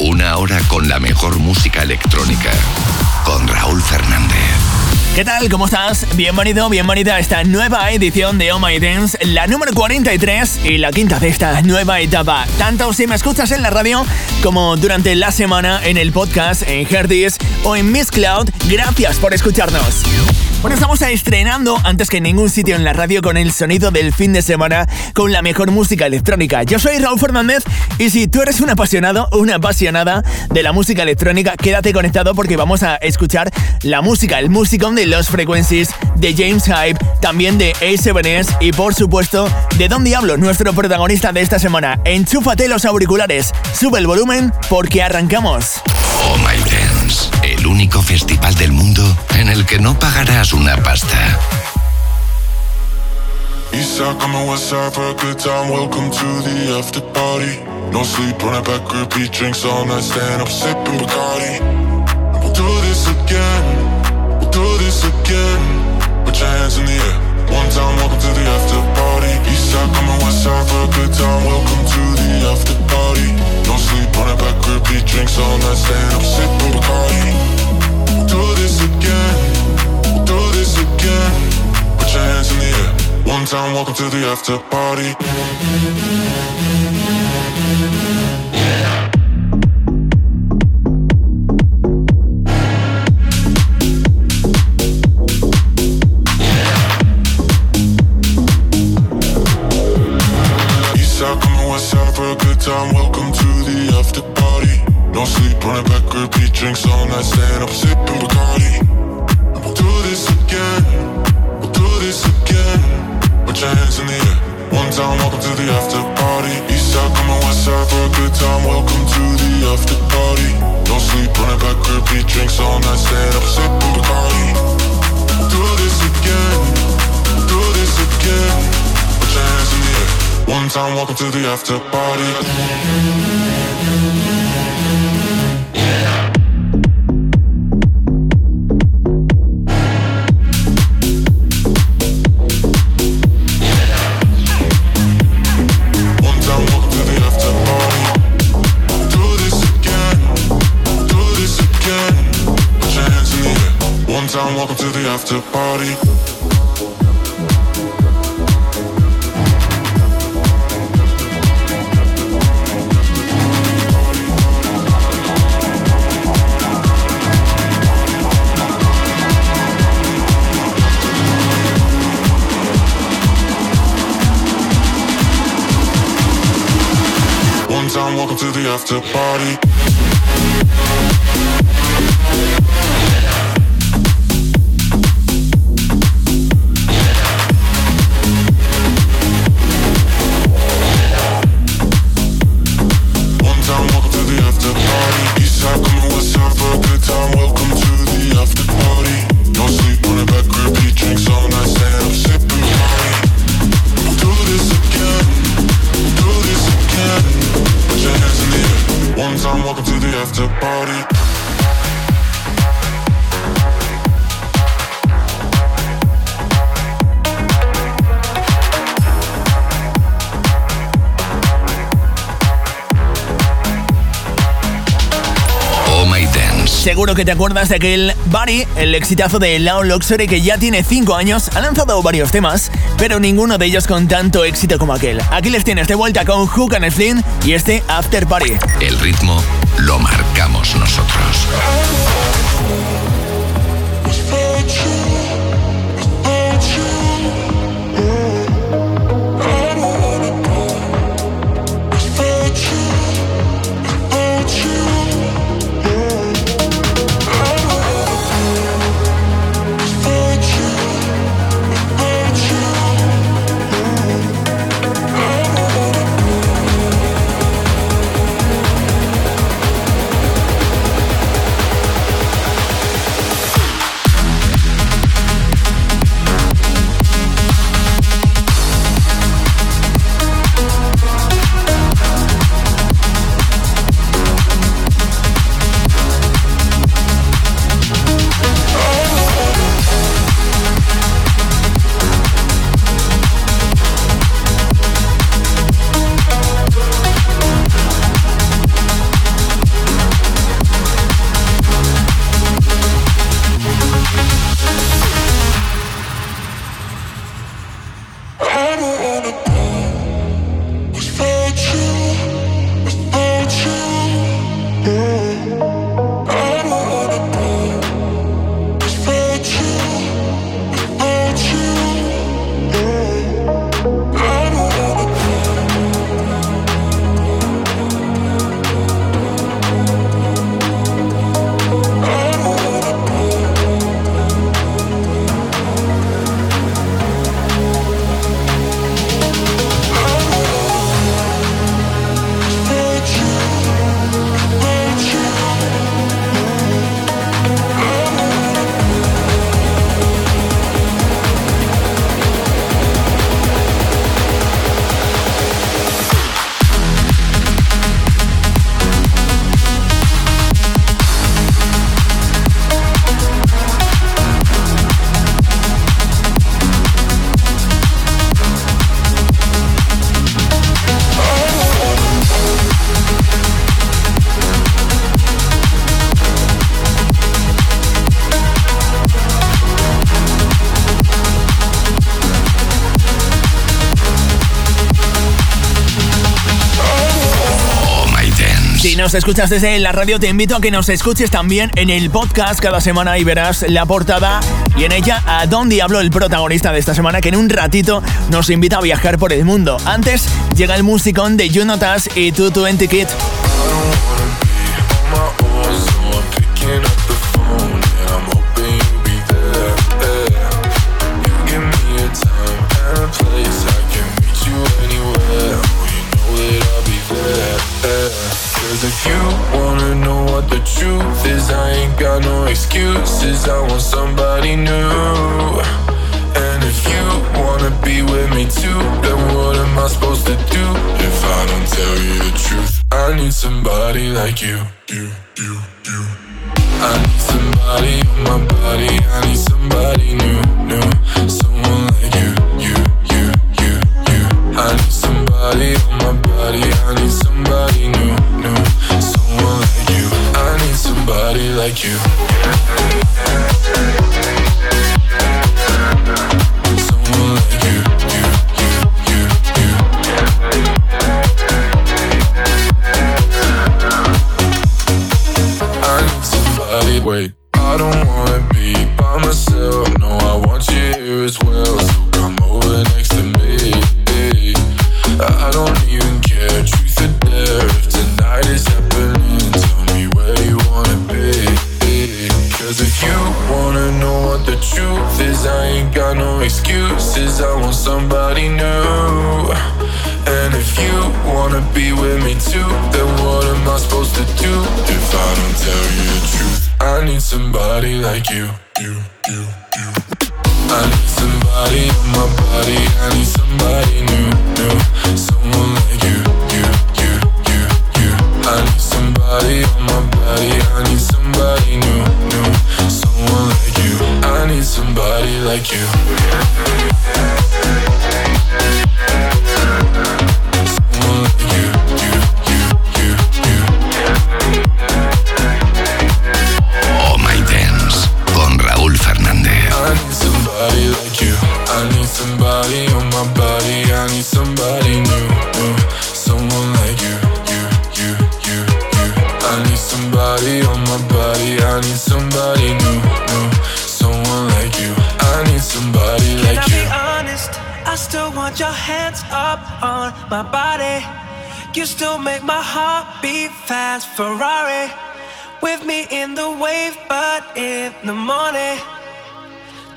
Una hora con la mejor música electrónica. Con Raúl Fernández. ¿Qué tal? ¿Cómo estás? Bienvenido, bienvenida a esta nueva edición de Oh My Dance, la número 43 y la quinta de esta nueva etapa. Tanto si me escuchas en la radio como durante la semana en el podcast, en Herdis o en Miss Cloud, gracias por escucharnos. Bueno, estamos estrenando antes que ningún sitio en la radio con el sonido del fin de semana con la mejor música electrónica. Yo soy Raúl Fernández y si tú eres un apasionado, una apasionada de la música electrónica, quédate conectado porque vamos a escuchar la música, el musicón de Los Frequencies, de James Hype, también de A7S y por supuesto de Don Diablo, nuestro protagonista de esta semana. Enchúfate los auriculares, sube el volumen porque arrancamos. Oh My el único festival del mundo en el que no pagarás una pasta. Eastside coming west side for a. Welcome to the after party. No sleep, run it back, repeat drinks all night. Stand up, sipping Bacardi. We'll do this again. We'll do this again. Put your hands in the air. One time, welcome to the after party. Eastside coming west side for a good time. Welcome to the after party. No sleep, run it back, repeat drinks all night. Stand up, sipping Welcome to the after party. After party. One time, welcome to the after party. Que te acuerdas de aquel Buddy, el exitazo de Lao Luxury que ya tiene 5 años, ha lanzado varios temas, pero ninguno de ellos con tanto éxito como aquel. Aquí les tienes de vuelta con Hook and Flynn y este After Party. El ritmo lo marcamos nosotros. escuchas desde la radio, te invito a que nos escuches también en el podcast cada semana y verás la portada y en ella a Don Diablo, el protagonista de esta semana, que en un ratito nos invita a viajar por el mundo. Antes llega el musicón de You Notas y 220 Kid. I want somebody new. And if you wanna be with me too, then what am I supposed to do if I don't tell you the truth? I need somebody like you, you, you, you. I need somebody on my body. I need somebody new, new. like you.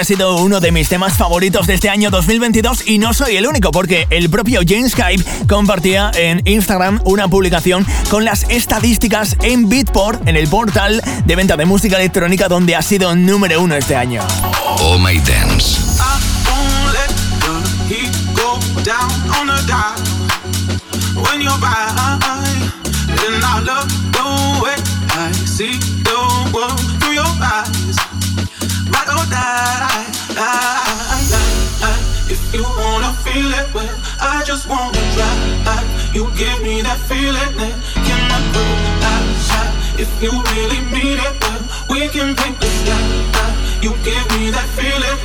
Ha sido uno de mis temas favoritos de este año 2022 y no soy el único porque el propio James Hype compartía en Instagram una publicación con las estadísticas en Beatport, en el portal de venta de música electrónica donde ha sido número uno este año. Oh My Dance. Wanna feel it, well, I just wanna try. You give me that feeling, then can I go outside? If you really mean it, well, we can paint the sky. You give me that feeling,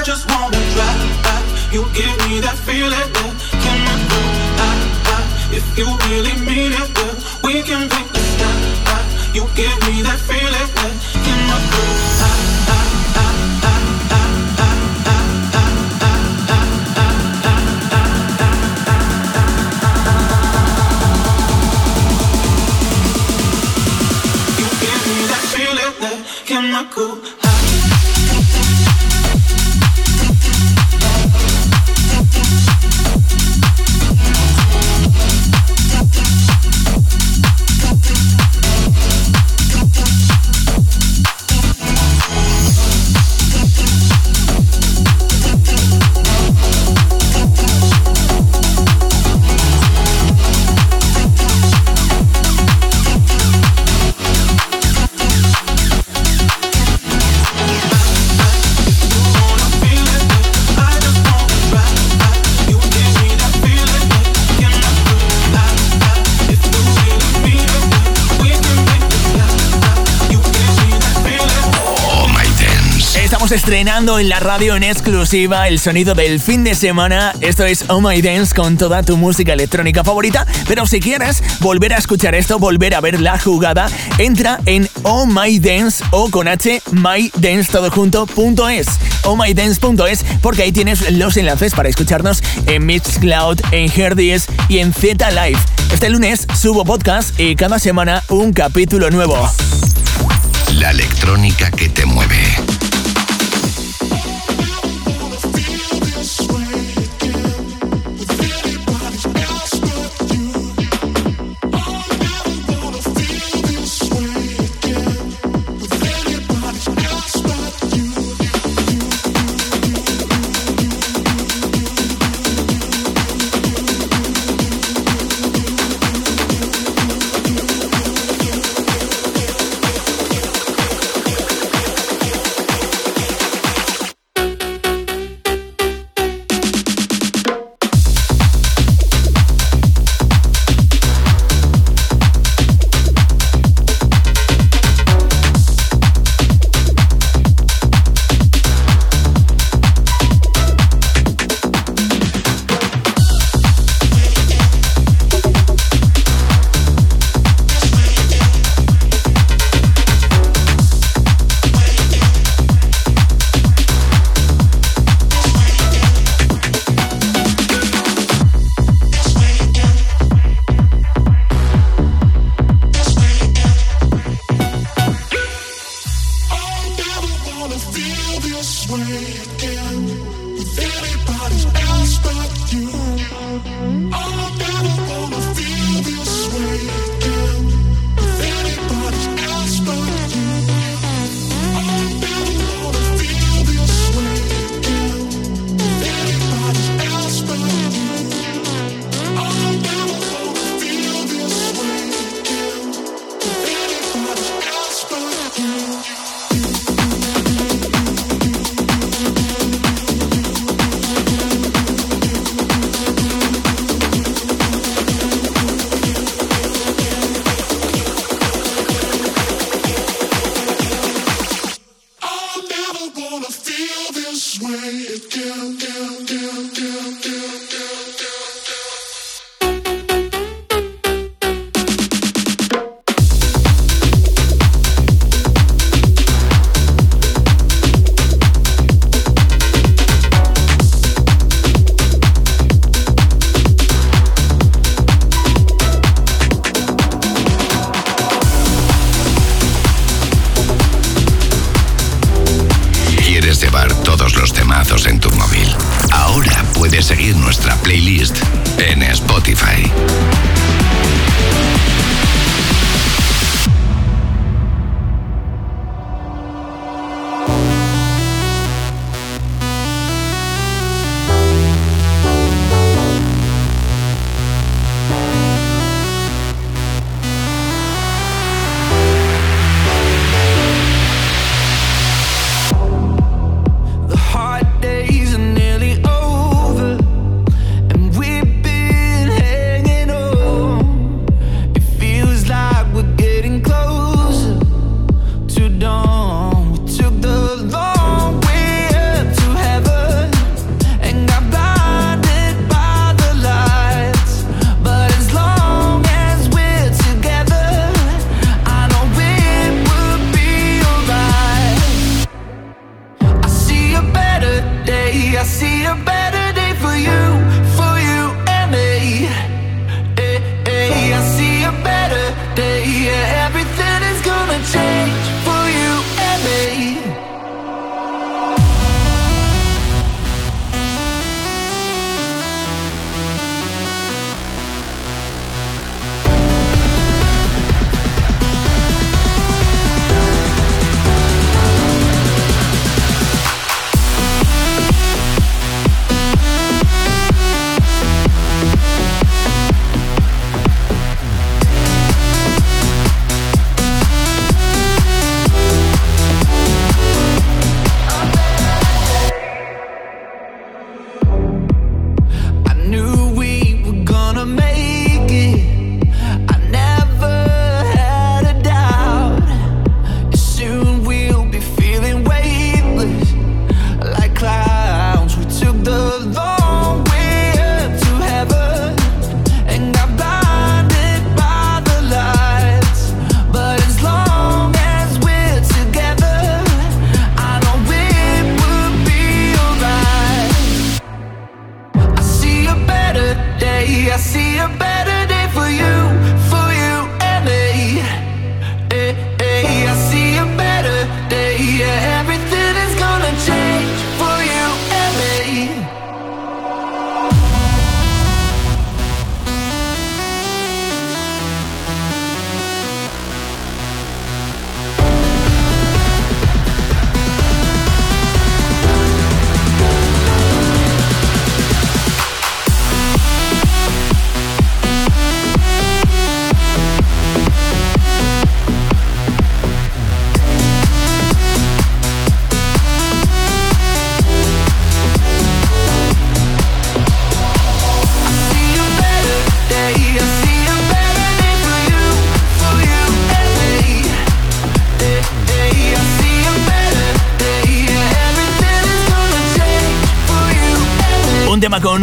I just wanna drive. You give me that feeling that can we go? I, I, if you really mean it, well, we can make the stop. You give me that feeling that can I go? En la radio en exclusiva el sonido del fin de semana. Esto es Oh My Dance con toda tu música electrónica favorita. Pero si quieres volver a escuchar esto, volver a ver la jugada, entra en Oh My Dance o con H mydance todo junto punto es. Oh My Dance.es porque ahí tienes los enlaces para escucharnos en Mixcloud, en Herdies y en Z Live. Este lunes subo podcast y cada semana un capítulo nuevo. La electrónica que te mueve.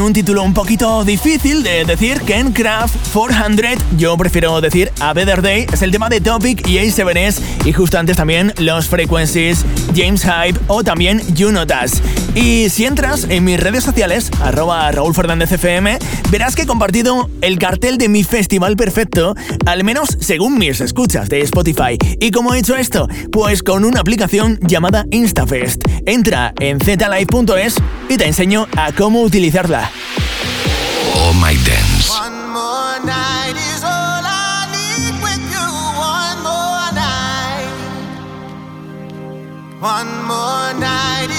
Un título un poquito difícil de decir, Ken Craft 400, yo prefiero decir A Better Day, es el tema de Topic y A7S y justo antes también los Frequencies, James Hype o también You Notas. Y si entras en mis redes sociales, arroba Raúl Fernández FM, verás que he compartido el cartel de mi festival perfecto, al menos según mis escuchas de Spotify. ¿Y cómo he hecho esto? Pues con una aplicación llamada InstaFest. Entra en zlive.es y te enseño a cómo utilizarla. Oh My Dance. One more night is all I need with you. One more night. One more night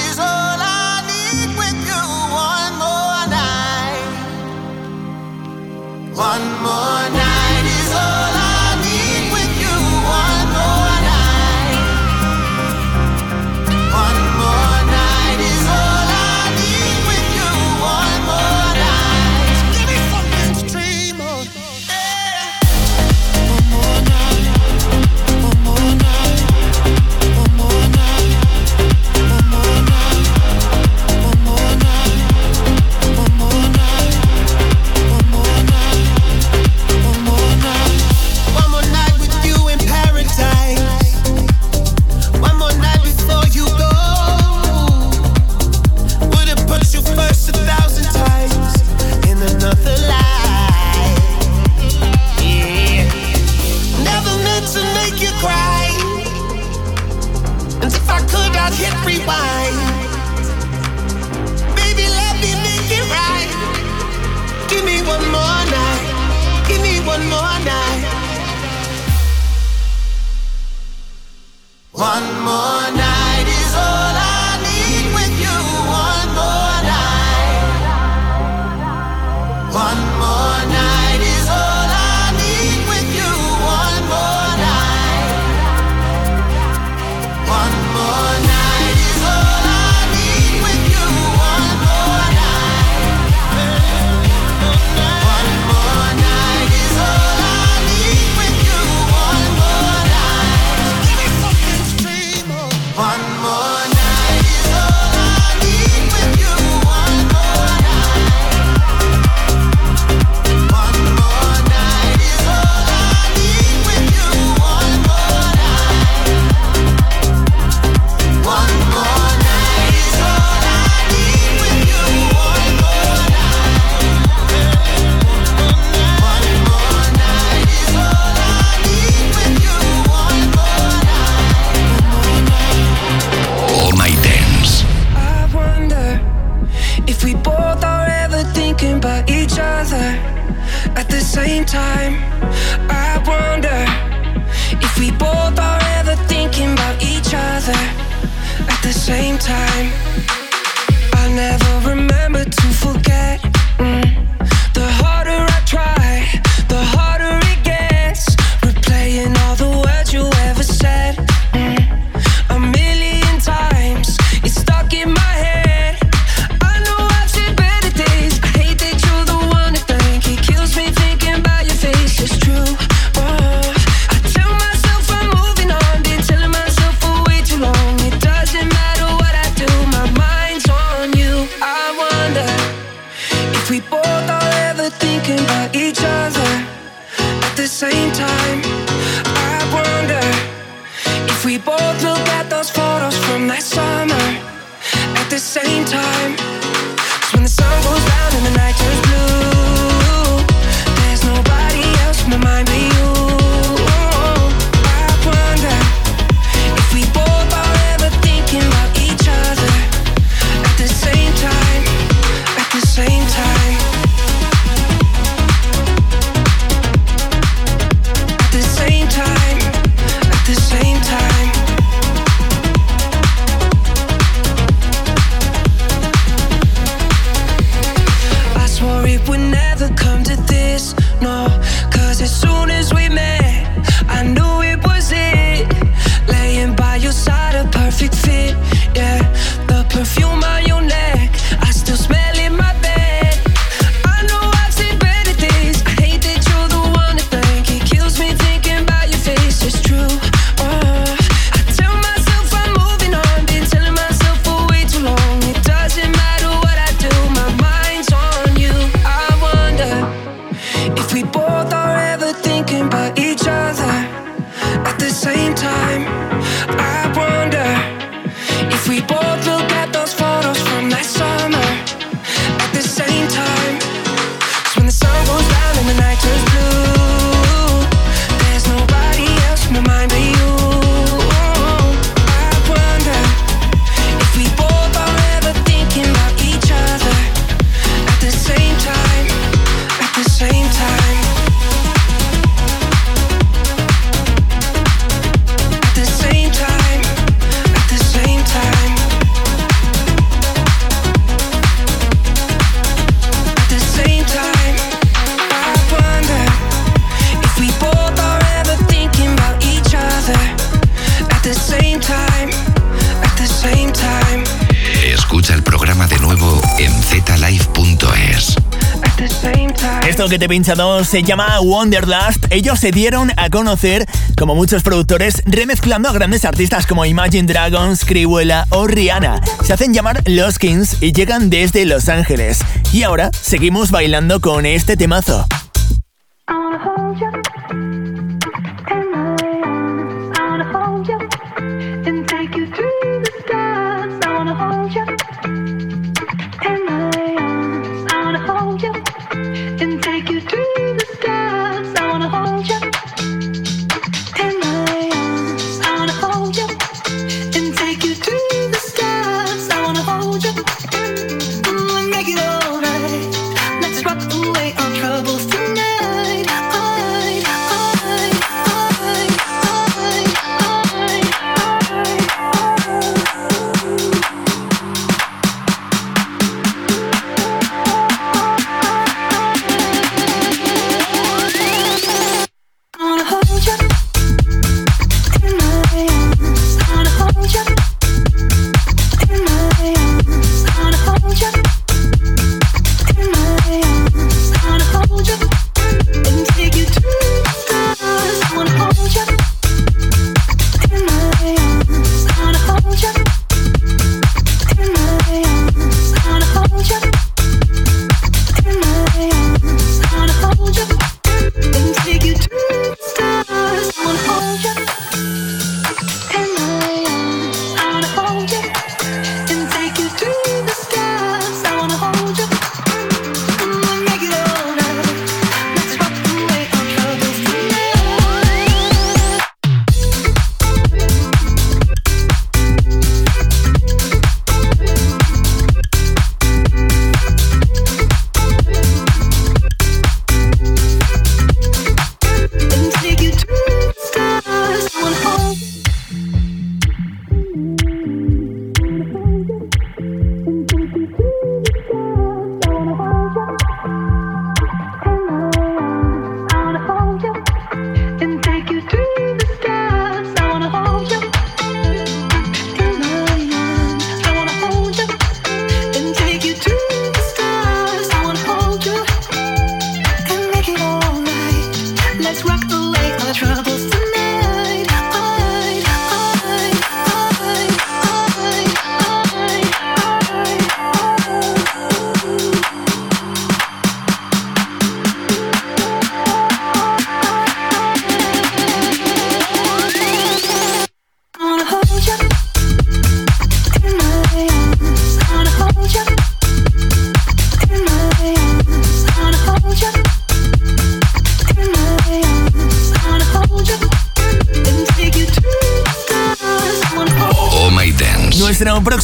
we both are ever thinking about each other. At the same se llama Wonderlust. Ellos se dieron a conocer como muchos productores remezclando a grandes artistas como Imagine Dragons, Criwella o Rihanna. Se hacen llamar Los Kings y llegan desde Los Ángeles. Y ahora seguimos bailando con este temazo. troubles.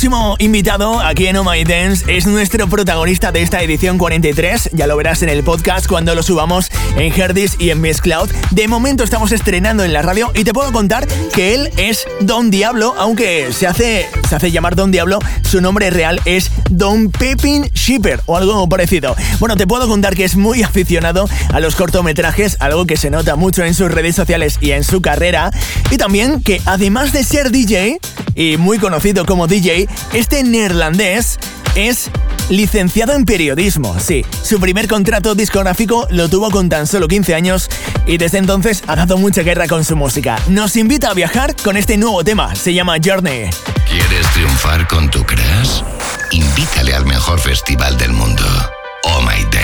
Próximo invitado aquí en Oh My Dance es nuestro protagonista de esta edición 43. Ya lo verás en el podcast cuando lo subamos en Herdis y en Miss Cloud. De momento estamos estrenando en la radio y te puedo contar que él es Don Diablo, aunque se hace, se hace llamar Don Diablo, su nombre real es Don Pepin Shipper o algo parecido. Bueno, te puedo contar que es muy aficionado a los cortometrajes, algo que se nota mucho en sus redes sociales y en su carrera. Y también que además de ser DJ, y muy conocido como DJ, este neerlandés es licenciado en periodismo. Sí, su primer contrato discográfico lo tuvo con tan solo 15 años y desde entonces ha dado mucha guerra con su música. Nos invita a viajar con este nuevo tema, se llama Journey. ¿Quieres triunfar con tu crash? Invítale al mejor festival del mundo, Oh My Dance.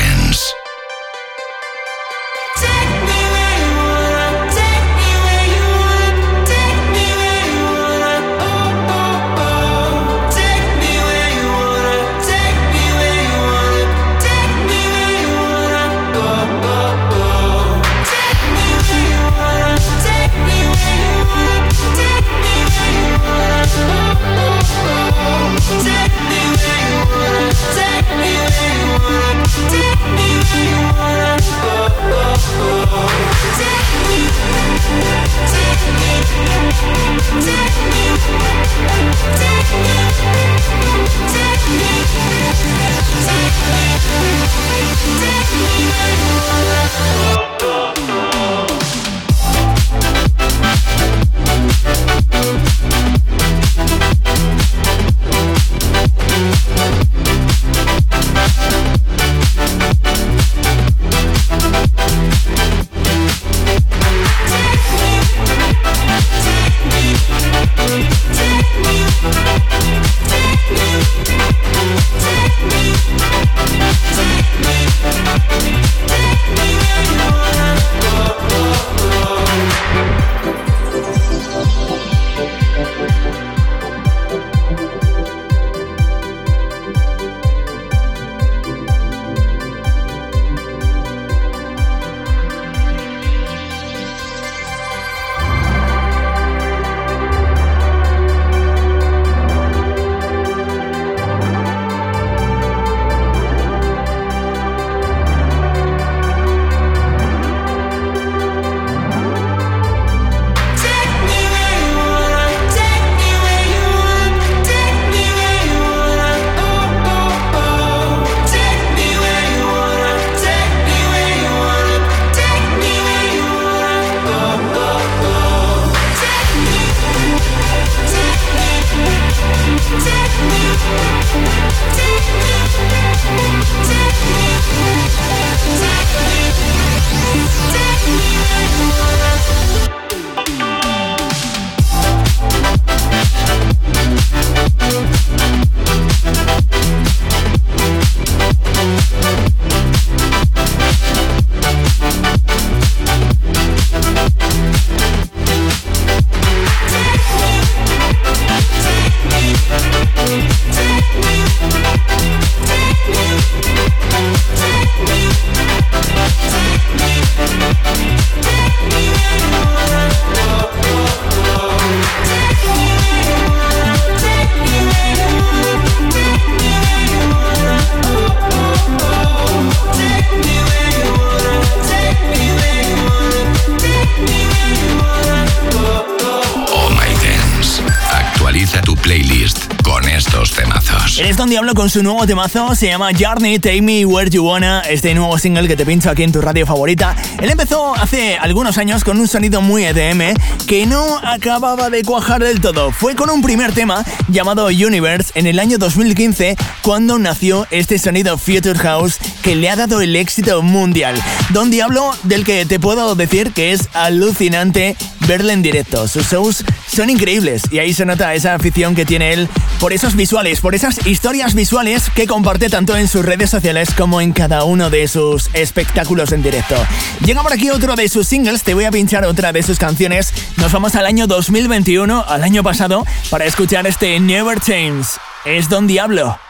Con su nuevo temazo, se llama Journey, Take Me Where You Wanna, este nuevo single que te pincho aquí en tu radio favorita. Él empezó hace algunos años con un sonido muy EDM que no acababa de cuajar del todo. Fue con un primer tema llamado Universe en el año 2015 cuando nació este sonido Future House que le ha dado el éxito mundial. Don Diablo, del que te puedo decir que es alucinante verle en directo. Sus shows son increíbles y ahí se nota esa afición que tiene él por esos visuales, por esas historias visuales que comparte tanto en sus redes sociales como en cada uno de sus espectáculos en directo. Llega por aquí otro de sus singles, te voy a pinchar otra de sus canciones. Nos vamos al año 2021, al año pasado, para escuchar este Never Change. Es Don Diablo.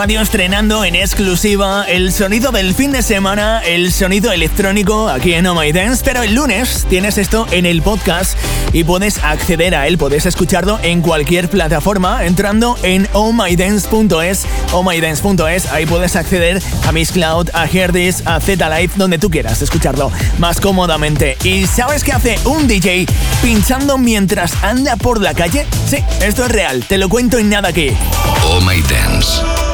Radio estrenando en exclusiva el sonido del fin de semana, el sonido electrónico aquí en Oh My Dance, pero el lunes tienes esto en el podcast y puedes acceder a él, puedes escucharlo en cualquier plataforma entrando en ohmydance.es, ohmydance.es, ahí puedes acceder a Miss Cloud, a Herdis, a Z Live, donde tú quieras escucharlo más cómodamente. ¿Y sabes qué hace un DJ pinchando mientras anda por la calle? Sí, esto es real, te lo cuento en nada aquí. Oh My Dance.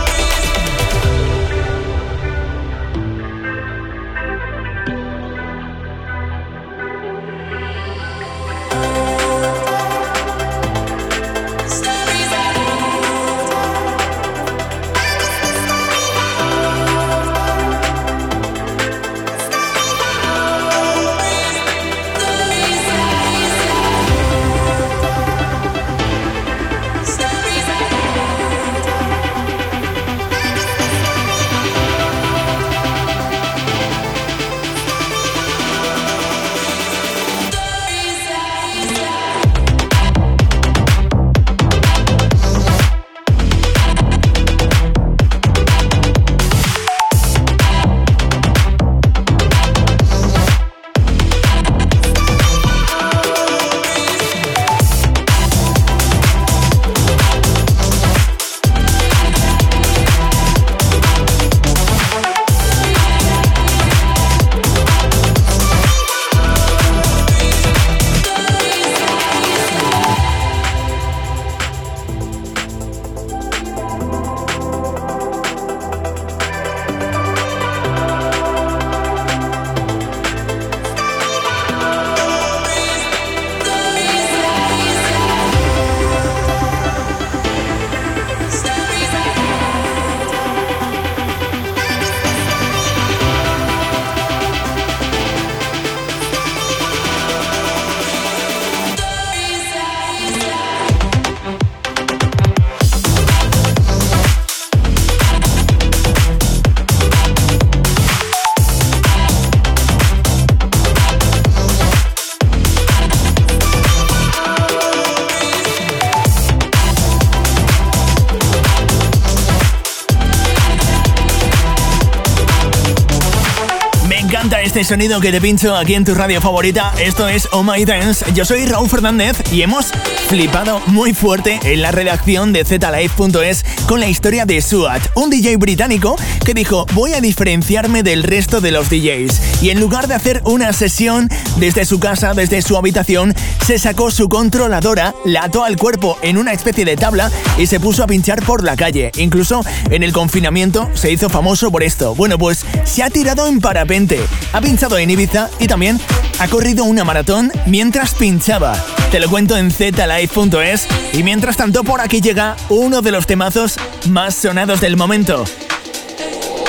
Sonido que te pincho aquí en tu radio favorita. Esto es Oh My Dance. Yo soy Raúl Fernández y hemos flipado muy fuerte en la redacción de ZLive.es con la historia de Suat, un DJ británico que dijo voy a diferenciarme del resto de los DJs. Y en lugar de hacer una sesión desde su casa, desde su habitación, se sacó su controladora, la ató al cuerpo en una especie de tabla y se puso a pinchar por la calle. Incluso en el confinamiento se hizo famoso por esto. Bueno, pues se ha tirado en parapente, ha pinchado en Ibiza y también ha corrido una maratón mientras pinchaba. Te lo cuento en zlive.es y mientras tanto por aquí llega uno de los temazos más sonados del momento.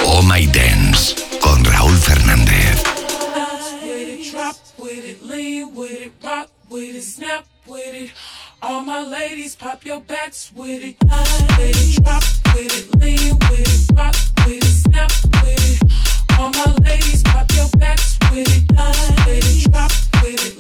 Oh My Dance All my ladies, pop your backs with it. drop with it, lean with it, rock with it, snap with it. All my ladies, pop your backs with it. drop with it,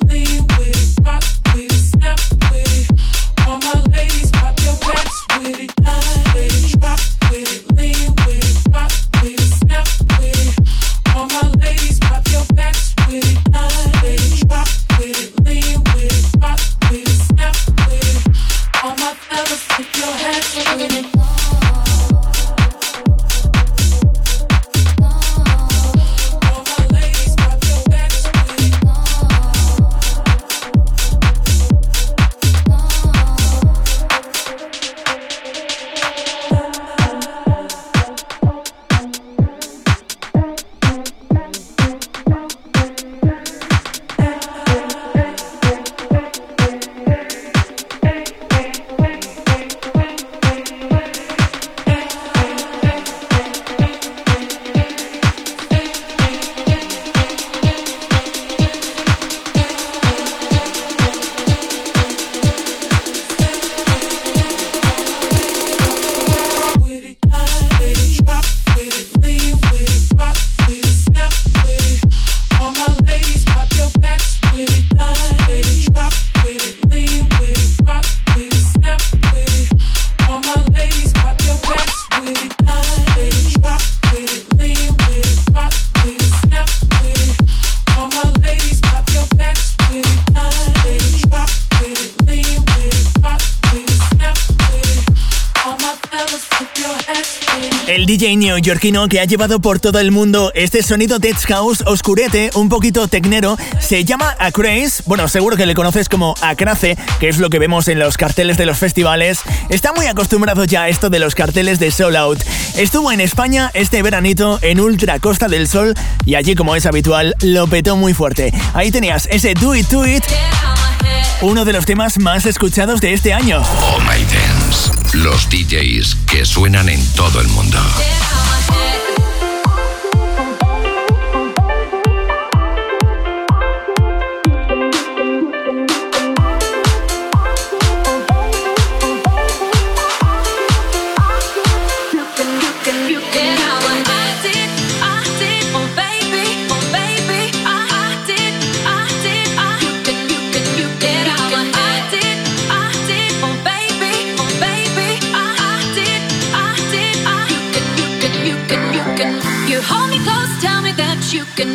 DJ neoyorquino que ha llevado por todo el mundo este sonido Tech House oscurete, un poquito tecnero, se llama Acraze. Bueno, seguro que le conoces como Acrace, que es lo que vemos en los carteles de los festivales. Está muy acostumbrado ya a esto de los carteles de Soul Out. Estuvo en España este veranito en Ultra Costa del Sol y allí, como es habitual, lo petó muy fuerte. Ahí tenías ese Do It To It, uno de los temas más escuchados de este año. Oh. Los DJs que suenan en todo el mundo. You can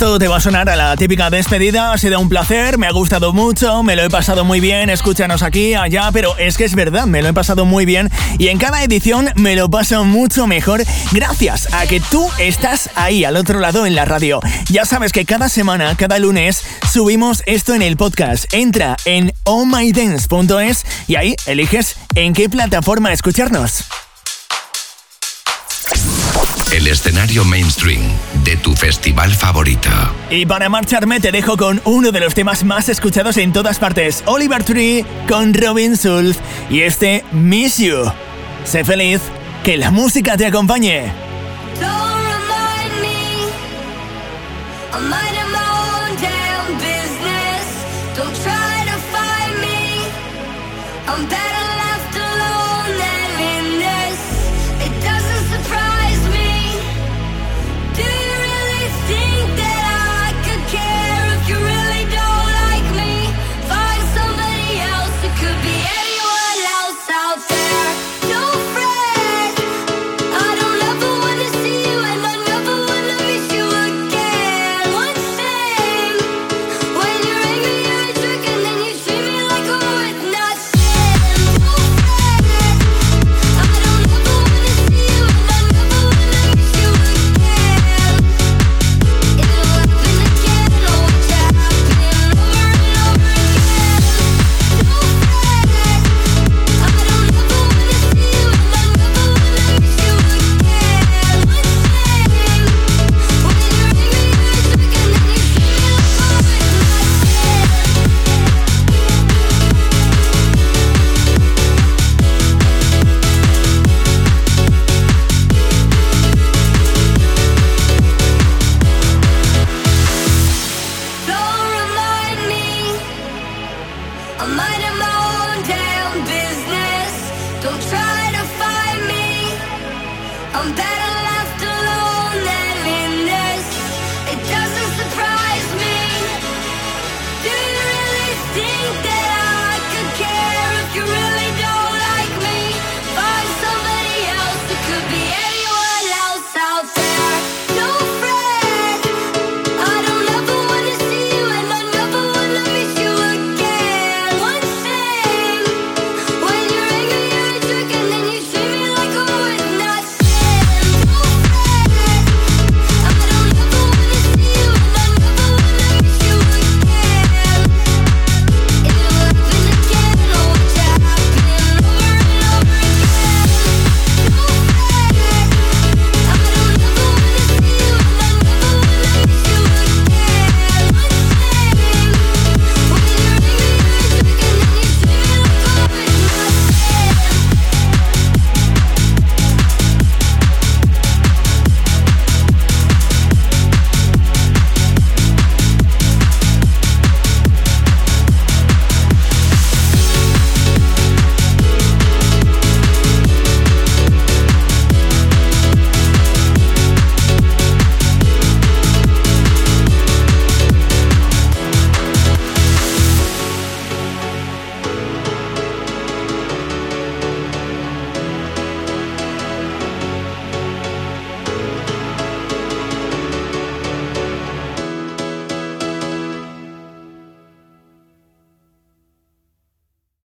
esto te va a sonar a la típica despedida. Ha sido un placer, me ha gustado mucho, me lo he pasado muy bien. Escúchanos aquí, allá, pero es que es verdad, me lo he pasado muy bien. Y en cada edición me lo paso mucho mejor gracias a que tú estás ahí al otro lado en la radio. Ya sabes que cada semana, cada lunes, subimos esto en el podcast. Entra en ohmydance.es y ahí eliges en qué plataforma escucharnos el escenario mainstream de tu festival favorito. Y para marcharme te dejo con uno de los temas más escuchados en todas partes, Oliver Tree con Robin Sulf y este Miss You. Sé feliz, que la música te acompañe.